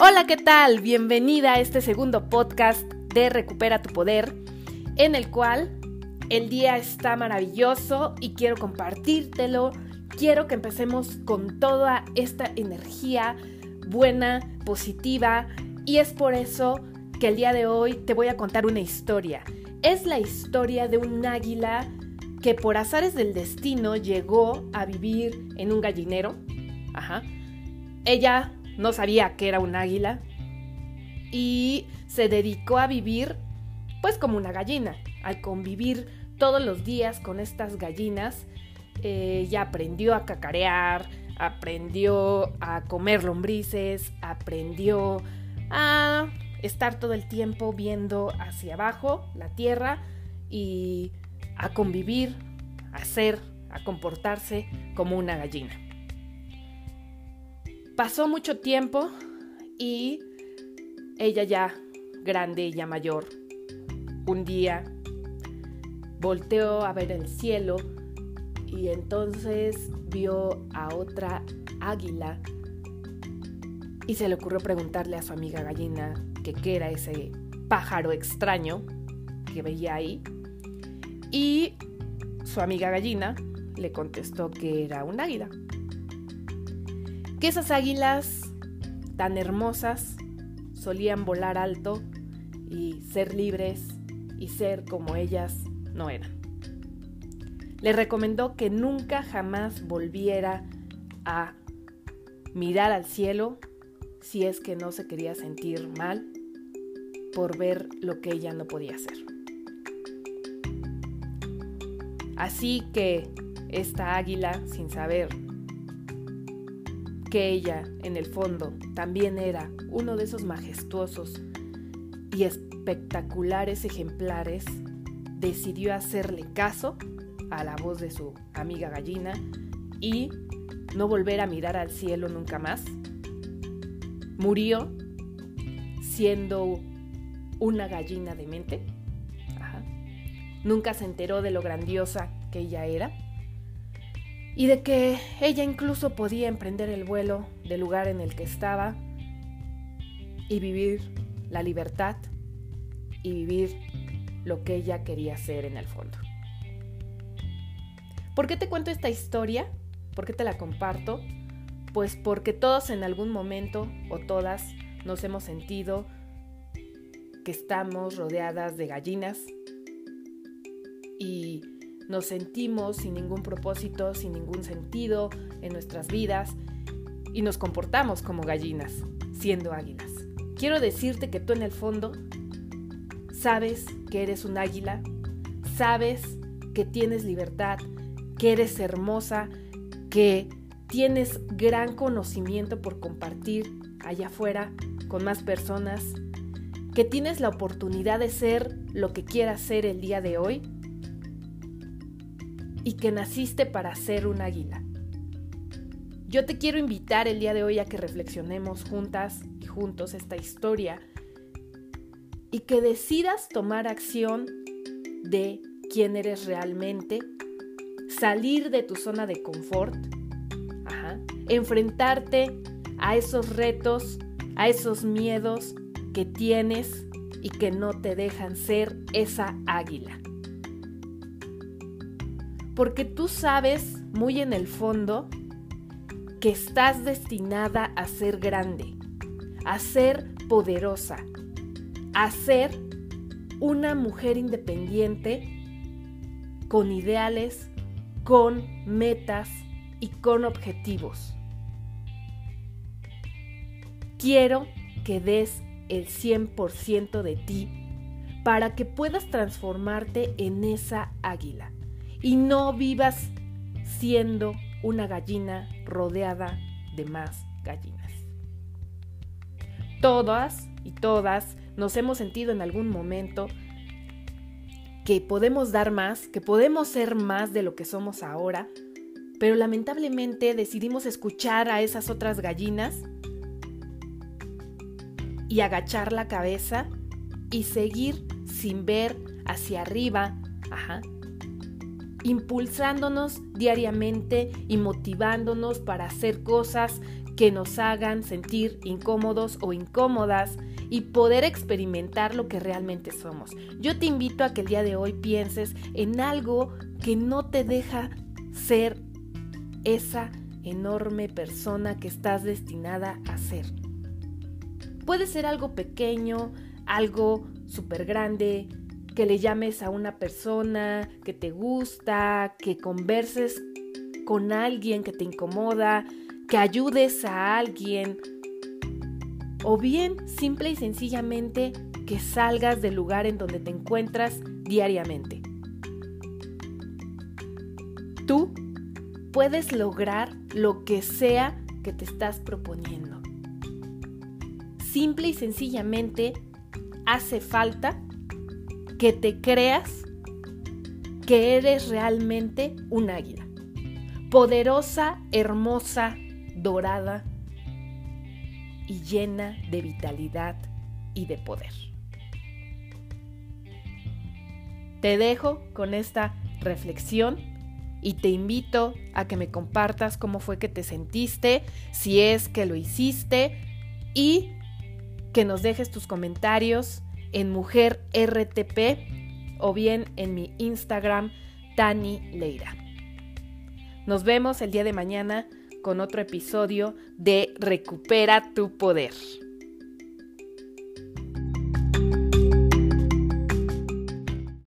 Hola, ¿qué tal? Bienvenida a este segundo podcast de Recupera tu Poder, en el cual el día está maravilloso y quiero compartírtelo. Quiero que empecemos con toda esta energía buena, positiva, y es por eso que el día de hoy te voy a contar una historia. Es la historia de un águila que por azares del destino llegó a vivir en un gallinero. Ajá. Ella no sabía que era un águila y se dedicó a vivir pues como una gallina, al convivir todos los días con estas gallinas. ella aprendió a cacarear, aprendió a comer lombrices, aprendió a estar todo el tiempo viendo hacia abajo la tierra y a convivir, a ser, a comportarse como una gallina. Pasó mucho tiempo y ella ya grande y ya mayor, un día volteó a ver el cielo y entonces vio a otra águila y se le ocurrió preguntarle a su amiga gallina qué era ese pájaro extraño que veía ahí. Y su amiga gallina le contestó que era un águila que esas águilas tan hermosas solían volar alto y ser libres y ser como ellas no eran. Le recomendó que nunca jamás volviera a mirar al cielo si es que no se quería sentir mal por ver lo que ella no podía hacer. Así que esta águila, sin saber que ella, en el fondo, también era uno de esos majestuosos y espectaculares ejemplares, decidió hacerle caso a la voz de su amiga gallina y no volver a mirar al cielo nunca más. Murió siendo una gallina de mente. Nunca se enteró de lo grandiosa que ella era y de que ella incluso podía emprender el vuelo del lugar en el que estaba y vivir la libertad y vivir lo que ella quería hacer en el fondo. ¿Por qué te cuento esta historia? ¿Por qué te la comparto? Pues porque todos en algún momento o todas nos hemos sentido que estamos rodeadas de gallinas y nos sentimos sin ningún propósito, sin ningún sentido en nuestras vidas y nos comportamos como gallinas, siendo águilas. Quiero decirte que tú en el fondo sabes que eres un águila, sabes que tienes libertad, que eres hermosa, que tienes gran conocimiento por compartir allá afuera con más personas, que tienes la oportunidad de ser lo que quieras ser el día de hoy y que naciste para ser un águila. Yo te quiero invitar el día de hoy a que reflexionemos juntas y juntos esta historia y que decidas tomar acción de quién eres realmente, salir de tu zona de confort, enfrentarte a esos retos, a esos miedos que tienes y que no te dejan ser esa águila porque tú sabes muy en el fondo que estás destinada a ser grande, a ser poderosa, a ser una mujer independiente con ideales, con metas y con objetivos. Quiero que des el 100% de ti para que puedas transformarte en esa águila y no vivas siendo una gallina rodeada de más gallinas. Todas y todas nos hemos sentido en algún momento que podemos dar más, que podemos ser más de lo que somos ahora, pero lamentablemente decidimos escuchar a esas otras gallinas y agachar la cabeza y seguir sin ver hacia arriba, ajá, impulsándonos diariamente y motivándonos para hacer cosas que nos hagan sentir incómodos o incómodas y poder experimentar lo que realmente somos. Yo te invito a que el día de hoy pienses en algo que no te deja ser esa enorme persona que estás destinada a ser. Puede ser algo pequeño, algo súper grande, que le llames a una persona que te gusta, que converses con alguien que te incomoda, que ayudes a alguien o bien simple y sencillamente que salgas del lugar en donde te encuentras diariamente. Tú puedes lograr lo que sea que te estás proponiendo. Simple y sencillamente hace falta que te creas que eres realmente un águila. Poderosa, hermosa, dorada y llena de vitalidad y de poder. Te dejo con esta reflexión y te invito a que me compartas cómo fue que te sentiste, si es que lo hiciste y que nos dejes tus comentarios en Mujer RTP o bien en mi Instagram Tani Leira. Nos vemos el día de mañana con otro episodio de Recupera tu Poder.